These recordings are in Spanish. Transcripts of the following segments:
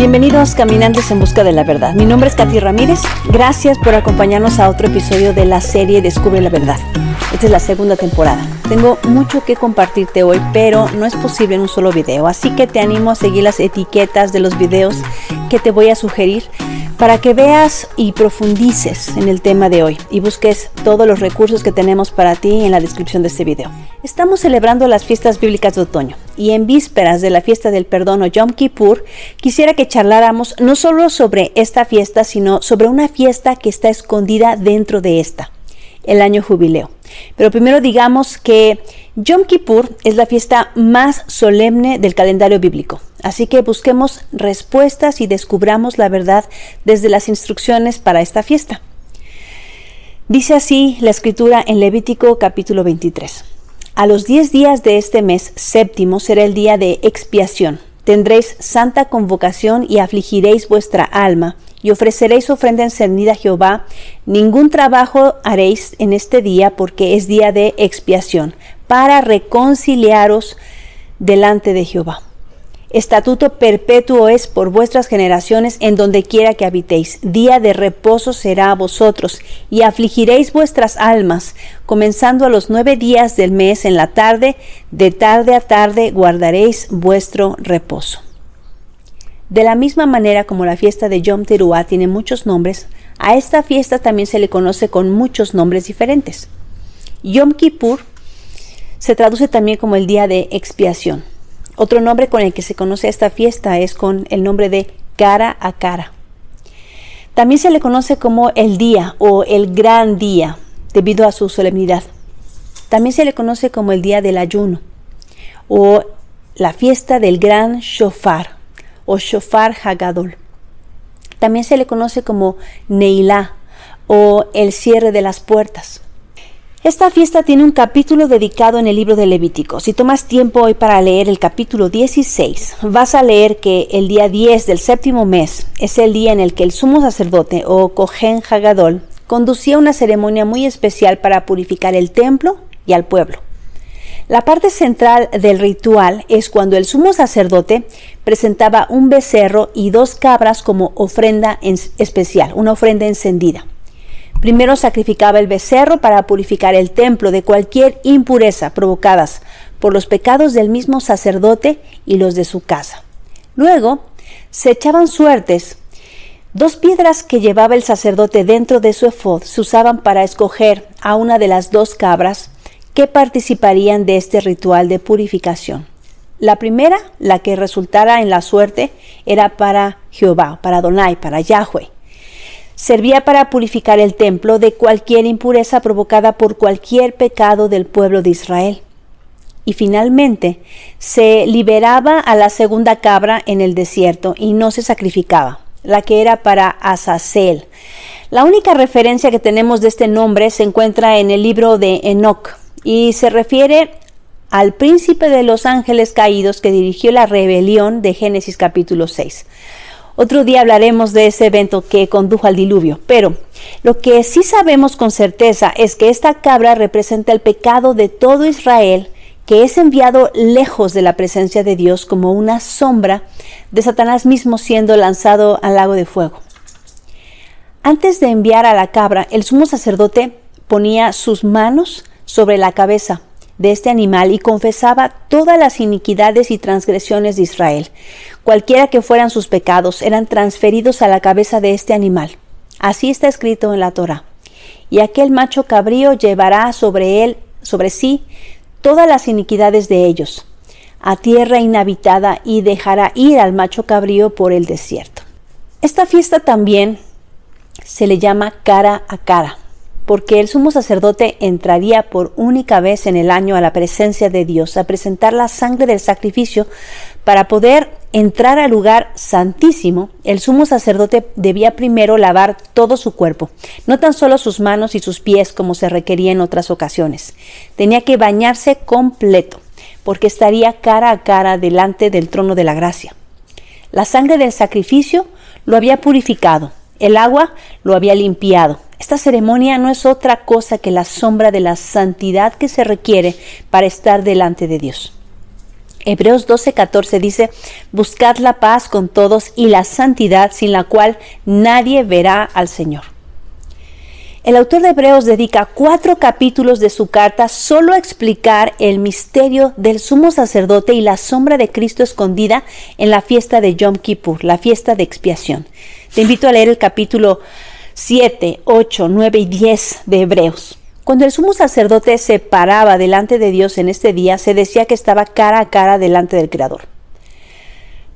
Bienvenidos Caminantes en Busca de la Verdad. Mi nombre es Katy Ramírez. Gracias por acompañarnos a otro episodio de la serie Descubre la Verdad. Esta es la segunda temporada. Tengo mucho que compartirte hoy, pero no es posible en un solo video. Así que te animo a seguir las etiquetas de los videos que te voy a sugerir para que veas y profundices en el tema de hoy y busques todos los recursos que tenemos para ti en la descripción de este video. Estamos celebrando las fiestas bíblicas de otoño y en vísperas de la fiesta del perdón o Yom Kippur, quisiera que charláramos no solo sobre esta fiesta, sino sobre una fiesta que está escondida dentro de esta, el año jubileo. Pero primero digamos que Yom Kippur es la fiesta más solemne del calendario bíblico. Así que busquemos respuestas y descubramos la verdad desde las instrucciones para esta fiesta. Dice así la escritura en Levítico capítulo 23. A los diez días de este mes séptimo será el día de expiación. Tendréis santa convocación y afligiréis vuestra alma y ofreceréis ofrenda encendida a Jehová. Ningún trabajo haréis en este día porque es día de expiación, para reconciliaros delante de Jehová. Estatuto perpetuo es por vuestras generaciones en donde quiera que habitéis. Día de reposo será a vosotros, y afligiréis vuestras almas, comenzando a los nueve días del mes en la tarde, de tarde a tarde guardaréis vuestro reposo. De la misma manera como la fiesta de Yom Teruah tiene muchos nombres, a esta fiesta también se le conoce con muchos nombres diferentes. Yom Kippur se traduce también como el día de expiación. Otro nombre con el que se conoce esta fiesta es con el nombre de cara a cara. También se le conoce como el día o el gran día debido a su solemnidad. También se le conoce como el día del ayuno o la fiesta del gran shofar o shofar hagadol. También se le conoce como Neilá o el cierre de las puertas. Esta fiesta tiene un capítulo dedicado en el libro de Levítico. Si tomas tiempo hoy para leer el capítulo 16, vas a leer que el día 10 del séptimo mes es el día en el que el sumo sacerdote o Cohen Hagadol conducía una ceremonia muy especial para purificar el templo y al pueblo. La parte central del ritual es cuando el sumo sacerdote presentaba un becerro y dos cabras como ofrenda especial, una ofrenda encendida. Primero sacrificaba el becerro para purificar el templo de cualquier impureza provocadas por los pecados del mismo sacerdote y los de su casa. Luego se echaban suertes. Dos piedras que llevaba el sacerdote dentro de su efod se usaban para escoger a una de las dos cabras que participarían de este ritual de purificación. La primera, la que resultara en la suerte, era para Jehová, para Donai, para Yahweh servía para purificar el templo de cualquier impureza provocada por cualquier pecado del pueblo de Israel. Y finalmente se liberaba a la segunda cabra en el desierto y no se sacrificaba, la que era para Azazel. La única referencia que tenemos de este nombre se encuentra en el libro de Enoch y se refiere al príncipe de los ángeles caídos que dirigió la rebelión de Génesis capítulo 6. Otro día hablaremos de ese evento que condujo al diluvio, pero lo que sí sabemos con certeza es que esta cabra representa el pecado de todo Israel que es enviado lejos de la presencia de Dios como una sombra de Satanás mismo siendo lanzado al lago de fuego. Antes de enviar a la cabra, el sumo sacerdote ponía sus manos sobre la cabeza de este animal y confesaba todas las iniquidades y transgresiones de Israel. Cualquiera que fueran sus pecados eran transferidos a la cabeza de este animal. Así está escrito en la Torah. Y aquel macho cabrío llevará sobre él, sobre sí, todas las iniquidades de ellos, a tierra inhabitada y dejará ir al macho cabrío por el desierto. Esta fiesta también se le llama cara a cara porque el sumo sacerdote entraría por única vez en el año a la presencia de Dios a presentar la sangre del sacrificio para poder entrar al lugar santísimo, el sumo sacerdote debía primero lavar todo su cuerpo, no tan solo sus manos y sus pies como se requería en otras ocasiones. Tenía que bañarse completo, porque estaría cara a cara delante del trono de la gracia. La sangre del sacrificio lo había purificado, El agua lo había limpiado. Esta ceremonia no es otra cosa que la sombra de la santidad que se requiere para estar delante de Dios. Hebreos 12:14 dice, Buscad la paz con todos y la santidad sin la cual nadie verá al Señor. El autor de Hebreos dedica cuatro capítulos de su carta solo a explicar el misterio del sumo sacerdote y la sombra de Cristo escondida en la fiesta de Yom Kippur, la fiesta de expiación. Te invito a leer el capítulo 7, 8, 9 y 10 de Hebreos. Cuando el sumo sacerdote se paraba delante de Dios en este día, se decía que estaba cara a cara delante del Creador.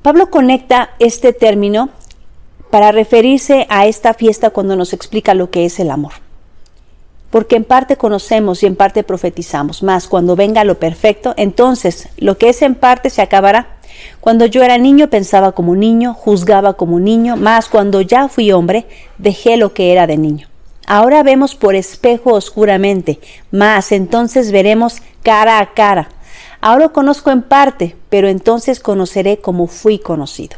Pablo conecta este término para referirse a esta fiesta cuando nos explica lo que es el amor. Porque en parte conocemos y en parte profetizamos, más cuando venga lo perfecto, entonces lo que es en parte se acabará. Cuando yo era niño pensaba como niño, juzgaba como niño, más cuando ya fui hombre, dejé lo que era de niño. Ahora vemos por espejo oscuramente, más entonces veremos cara a cara. Ahora conozco en parte, pero entonces conoceré como fui conocido.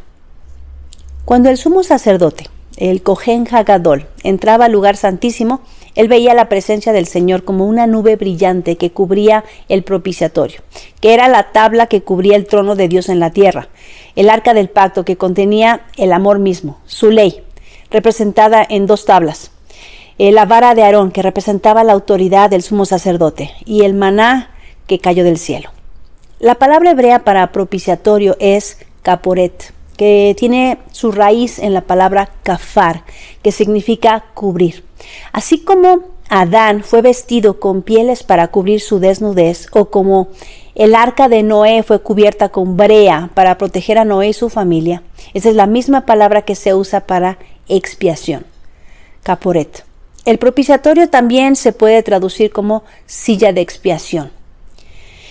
Cuando el sumo sacerdote, el Cohen Hagadol, entraba al lugar santísimo, él veía la presencia del Señor como una nube brillante que cubría el propiciatorio, que era la tabla que cubría el trono de Dios en la tierra, el arca del pacto que contenía el amor mismo, su ley, representada en dos tablas, eh, la vara de Aarón, que representaba la autoridad del sumo sacerdote, y el maná que cayó del cielo. La palabra hebrea para propiciatorio es caporet, que tiene su raíz en la palabra kafar, que significa cubrir. Así como Adán fue vestido con pieles para cubrir su desnudez, o como el arca de Noé fue cubierta con brea para proteger a Noé y su familia, esa es la misma palabra que se usa para expiación, caporet. El propiciatorio también se puede traducir como silla de expiación.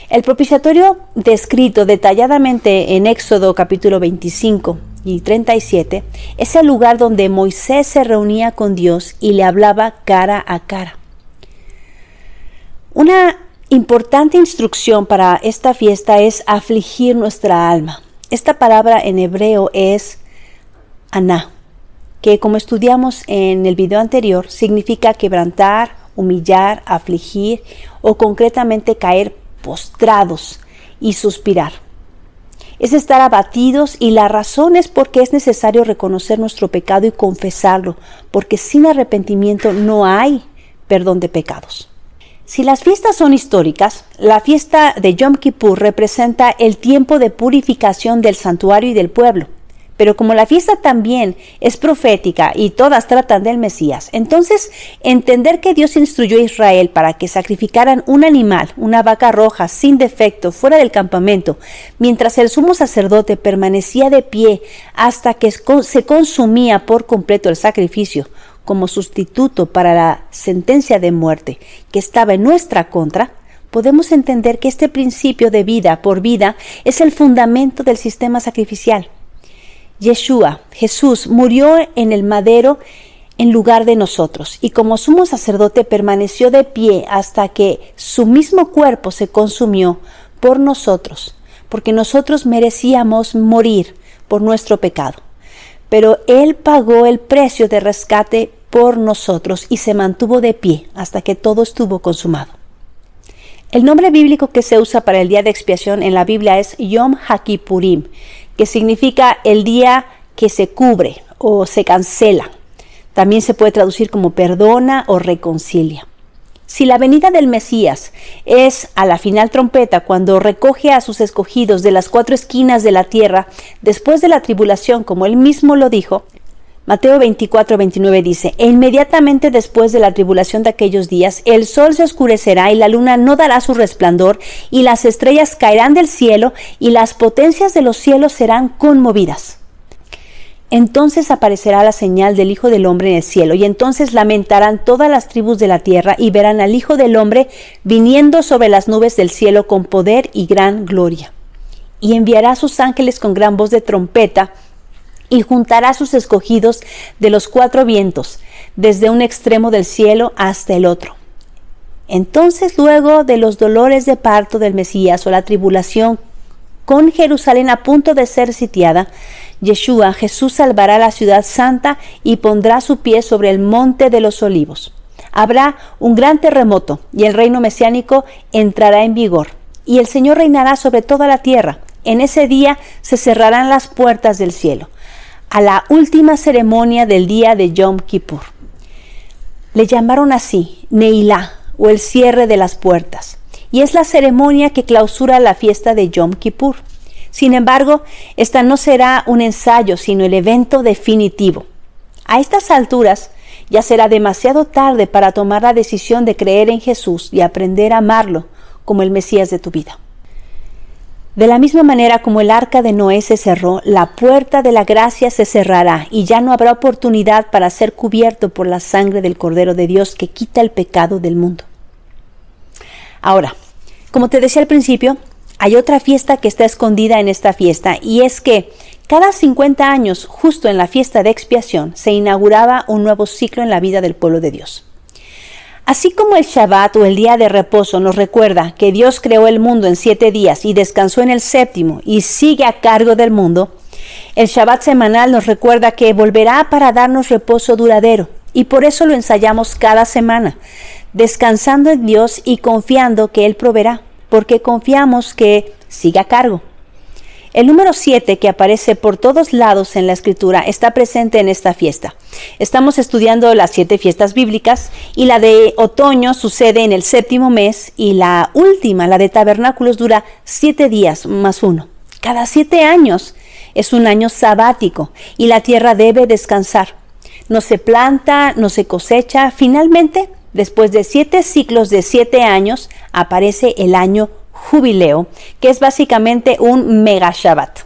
El propiciatorio descrito detalladamente en Éxodo capítulo 25 y 37 es el lugar donde Moisés se reunía con Dios y le hablaba cara a cara. Una importante instrucción para esta fiesta es afligir nuestra alma. Esta palabra en hebreo es aná que como estudiamos en el video anterior, significa quebrantar, humillar, afligir o concretamente caer postrados y suspirar. Es estar abatidos y la razón es porque es necesario reconocer nuestro pecado y confesarlo, porque sin arrepentimiento no hay perdón de pecados. Si las fiestas son históricas, la fiesta de Yom Kippur representa el tiempo de purificación del santuario y del pueblo. Pero como la fiesta también es profética y todas tratan del Mesías, entonces entender que Dios instruyó a Israel para que sacrificaran un animal, una vaca roja sin defecto, fuera del campamento, mientras el sumo sacerdote permanecía de pie hasta que se consumía por completo el sacrificio, como sustituto para la sentencia de muerte que estaba en nuestra contra, podemos entender que este principio de vida por vida es el fundamento del sistema sacrificial. Yeshua, Jesús, murió en el madero en lugar de nosotros, y como sumo sacerdote permaneció de pie hasta que su mismo cuerpo se consumió por nosotros, porque nosotros merecíamos morir por nuestro pecado. Pero Él pagó el precio de rescate por nosotros y se mantuvo de pie hasta que todo estuvo consumado. El nombre bíblico que se usa para el día de expiación en la Biblia es Yom HaKippurim, que significa el día que se cubre o se cancela. También se puede traducir como perdona o reconcilia. Si la venida del Mesías es a la final trompeta cuando recoge a sus escogidos de las cuatro esquinas de la tierra después de la tribulación, como él mismo lo dijo, Mateo 24, 29 dice, e inmediatamente después de la tribulación de aquellos días, el sol se oscurecerá y la luna no dará su resplandor, y las estrellas caerán del cielo, y las potencias de los cielos serán conmovidas. Entonces aparecerá la señal del Hijo del Hombre en el cielo, y entonces lamentarán todas las tribus de la tierra, y verán al Hijo del Hombre viniendo sobre las nubes del cielo con poder y gran gloria. Y enviará a sus ángeles con gran voz de trompeta, y juntará sus escogidos de los cuatro vientos, desde un extremo del cielo hasta el otro. Entonces, luego de los dolores de parto del Mesías o la tribulación con Jerusalén a punto de ser sitiada, Yeshua, Jesús salvará la ciudad santa y pondrá su pie sobre el monte de los olivos. Habrá un gran terremoto y el reino mesiánico entrará en vigor y el Señor reinará sobre toda la tierra. En ese día se cerrarán las puertas del cielo, a la última ceremonia del día de Yom Kippur. Le llamaron así, Neilá, o el cierre de las puertas, y es la ceremonia que clausura la fiesta de Yom Kippur. Sin embargo, esta no será un ensayo, sino el evento definitivo. A estas alturas, ya será demasiado tarde para tomar la decisión de creer en Jesús y aprender a amarlo como el Mesías de tu vida. De la misma manera como el arca de Noé se cerró, la puerta de la gracia se cerrará y ya no habrá oportunidad para ser cubierto por la sangre del Cordero de Dios que quita el pecado del mundo. Ahora, como te decía al principio, hay otra fiesta que está escondida en esta fiesta y es que cada 50 años, justo en la fiesta de expiación, se inauguraba un nuevo ciclo en la vida del pueblo de Dios. Así como el Shabbat o el día de reposo nos recuerda que Dios creó el mundo en siete días y descansó en el séptimo y sigue a cargo del mundo, el Shabbat semanal nos recuerda que volverá para darnos reposo duradero y por eso lo ensayamos cada semana, descansando en Dios y confiando que Él proveerá, porque confiamos que sigue a cargo. El número 7 que aparece por todos lados en la escritura está presente en esta fiesta. Estamos estudiando las siete fiestas bíblicas y la de otoño sucede en el séptimo mes y la última, la de tabernáculos, dura siete días más uno. Cada siete años es un año sabático y la tierra debe descansar. No se planta, no se cosecha. Finalmente, después de siete ciclos de siete años, aparece el año jubileo, que es básicamente un mega Shabbat.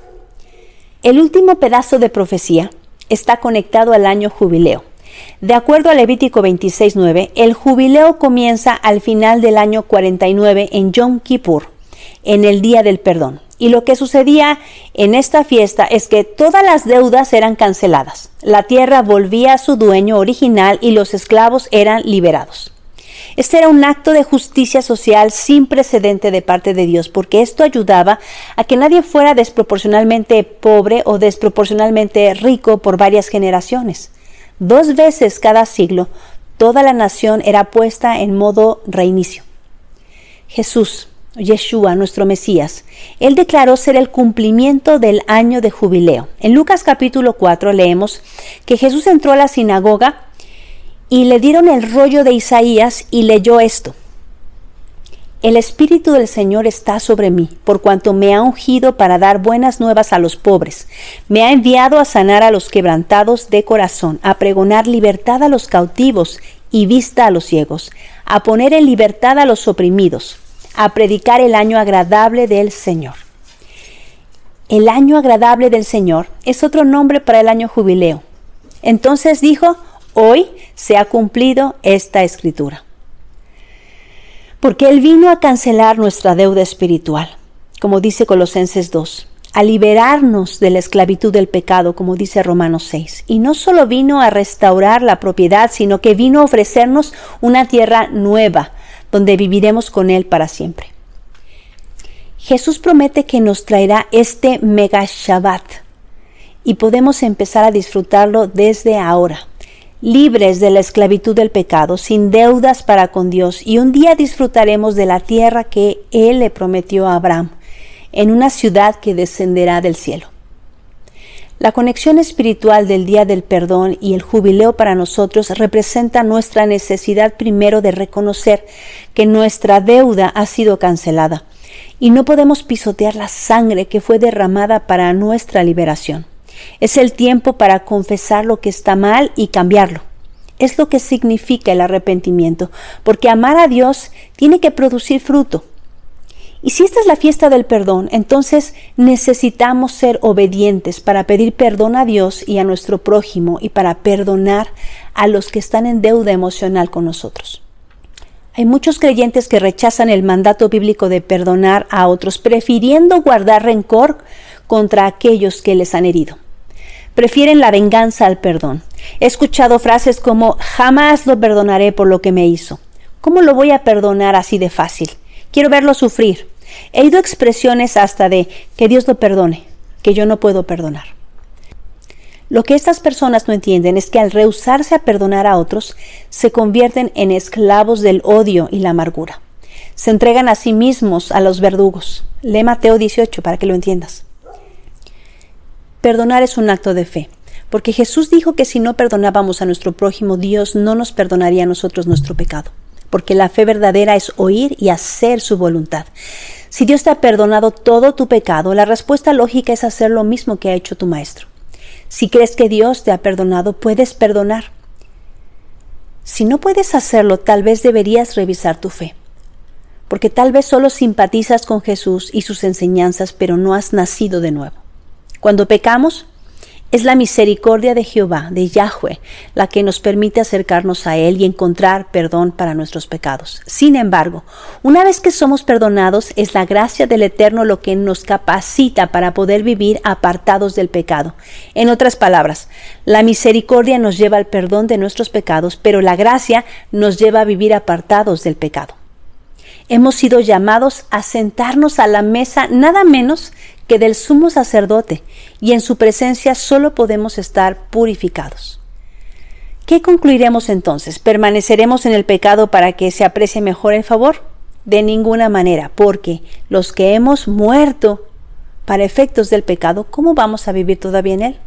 El último pedazo de profecía está conectado al año jubileo. De acuerdo a Levítico 26.9, el jubileo comienza al final del año 49 en Yom Kippur, en el día del perdón. Y lo que sucedía en esta fiesta es que todas las deudas eran canceladas, la tierra volvía a su dueño original y los esclavos eran liberados. Este era un acto de justicia social sin precedente de parte de Dios, porque esto ayudaba a que nadie fuera desproporcionalmente pobre o desproporcionalmente rico por varias generaciones. Dos veces cada siglo, toda la nación era puesta en modo reinicio. Jesús, Yeshua, nuestro Mesías, él declaró ser el cumplimiento del año de jubileo. En Lucas capítulo 4 leemos que Jesús entró a la sinagoga y le dieron el rollo de Isaías y leyó esto. El Espíritu del Señor está sobre mí, por cuanto me ha ungido para dar buenas nuevas a los pobres. Me ha enviado a sanar a los quebrantados de corazón, a pregonar libertad a los cautivos y vista a los ciegos, a poner en libertad a los oprimidos, a predicar el año agradable del Señor. El año agradable del Señor es otro nombre para el año jubileo. Entonces dijo, Hoy se ha cumplido esta escritura. Porque Él vino a cancelar nuestra deuda espiritual, como dice Colosenses 2, a liberarnos de la esclavitud del pecado, como dice Romanos 6. Y no solo vino a restaurar la propiedad, sino que vino a ofrecernos una tierra nueva, donde viviremos con Él para siempre. Jesús promete que nos traerá este mega Shabbat y podemos empezar a disfrutarlo desde ahora libres de la esclavitud del pecado, sin deudas para con Dios, y un día disfrutaremos de la tierra que Él le prometió a Abraham, en una ciudad que descenderá del cielo. La conexión espiritual del Día del Perdón y el jubileo para nosotros representa nuestra necesidad primero de reconocer que nuestra deuda ha sido cancelada y no podemos pisotear la sangre que fue derramada para nuestra liberación. Es el tiempo para confesar lo que está mal y cambiarlo. Es lo que significa el arrepentimiento, porque amar a Dios tiene que producir fruto. Y si esta es la fiesta del perdón, entonces necesitamos ser obedientes para pedir perdón a Dios y a nuestro prójimo y para perdonar a los que están en deuda emocional con nosotros. Hay muchos creyentes que rechazan el mandato bíblico de perdonar a otros, prefiriendo guardar rencor contra aquellos que les han herido prefieren la venganza al perdón. He escuchado frases como jamás lo perdonaré por lo que me hizo. ¿Cómo lo voy a perdonar así de fácil? Quiero verlo sufrir. He oído expresiones hasta de que Dios lo perdone, que yo no puedo perdonar. Lo que estas personas no entienden es que al rehusarse a perdonar a otros, se convierten en esclavos del odio y la amargura. Se entregan a sí mismos a los verdugos. Lee Mateo 18 para que lo entiendas. Perdonar es un acto de fe, porque Jesús dijo que si no perdonábamos a nuestro prójimo, Dios no nos perdonaría a nosotros nuestro pecado, porque la fe verdadera es oír y hacer su voluntad. Si Dios te ha perdonado todo tu pecado, la respuesta lógica es hacer lo mismo que ha hecho tu Maestro. Si crees que Dios te ha perdonado, puedes perdonar. Si no puedes hacerlo, tal vez deberías revisar tu fe, porque tal vez solo simpatizas con Jesús y sus enseñanzas, pero no has nacido de nuevo. Cuando pecamos, es la misericordia de Jehová, de Yahweh, la que nos permite acercarnos a Él y encontrar perdón para nuestros pecados. Sin embargo, una vez que somos perdonados, es la gracia del Eterno lo que nos capacita para poder vivir apartados del pecado. En otras palabras, la misericordia nos lleva al perdón de nuestros pecados, pero la gracia nos lleva a vivir apartados del pecado. Hemos sido llamados a sentarnos a la mesa nada menos que del sumo sacerdote, y en su presencia solo podemos estar purificados. ¿Qué concluiremos entonces? ¿Permaneceremos en el pecado para que se aprecie mejor el favor? De ninguna manera, porque los que hemos muerto para efectos del pecado, ¿cómo vamos a vivir todavía en él?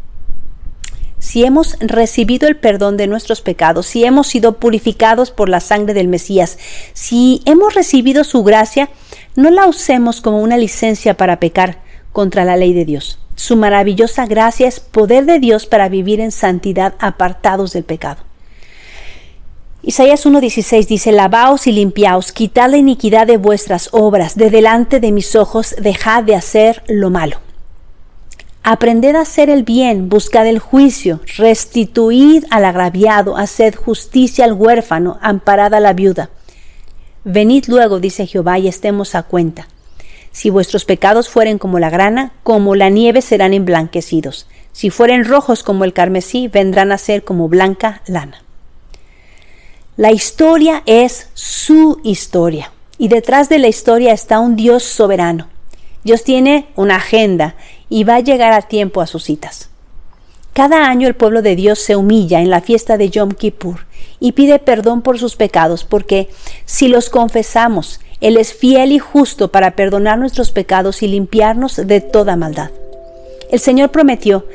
Si hemos recibido el perdón de nuestros pecados, si hemos sido purificados por la sangre del Mesías, si hemos recibido su gracia, no la usemos como una licencia para pecar, contra la ley de Dios. Su maravillosa gracia es poder de Dios para vivir en santidad apartados del pecado. Isaías 1.16 dice, Lavaos y limpiaos, quitad la iniquidad de vuestras obras, de delante de mis ojos dejad de hacer lo malo. Aprended a hacer el bien, buscad el juicio, restituid al agraviado, haced justicia al huérfano, amparad a la viuda. Venid luego, dice Jehová, y estemos a cuenta. Si vuestros pecados fueren como la grana, como la nieve serán emblanquecidos. Si fueren rojos como el carmesí, vendrán a ser como blanca lana. La historia es su historia. Y detrás de la historia está un Dios soberano. Dios tiene una agenda y va a llegar a tiempo a sus citas. Cada año el pueblo de Dios se humilla en la fiesta de Yom Kippur y pide perdón por sus pecados, porque si los confesamos él es fiel y justo para perdonar nuestros pecados y limpiarnos de toda maldad. El Señor prometió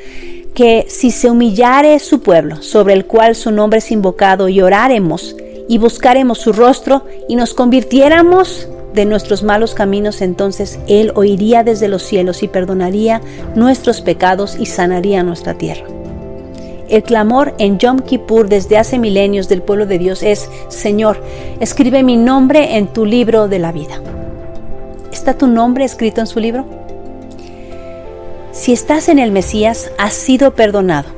que si se humillare su pueblo, sobre el cual su nombre es invocado, y oráremos y buscaremos su rostro y nos convirtiéramos de nuestros malos caminos, entonces Él oiría desde los cielos y perdonaría nuestros pecados y sanaría nuestra tierra. El clamor en Yom Kippur desde hace milenios del pueblo de Dios es, Señor, escribe mi nombre en tu libro de la vida. ¿Está tu nombre escrito en su libro? Si estás en el Mesías, has sido perdonado.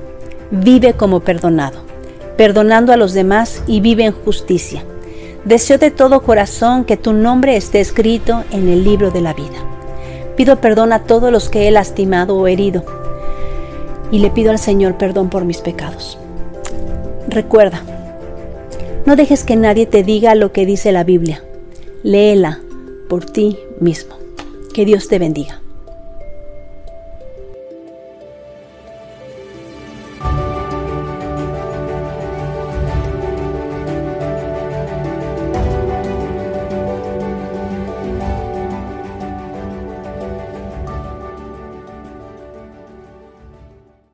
Vive como perdonado, perdonando a los demás y vive en justicia. Deseo de todo corazón que tu nombre esté escrito en el libro de la vida. Pido perdón a todos los que he lastimado o herido y le pido al Señor perdón por mis pecados. Recuerda, no dejes que nadie te diga lo que dice la Biblia. Léela por ti mismo. Que Dios te bendiga.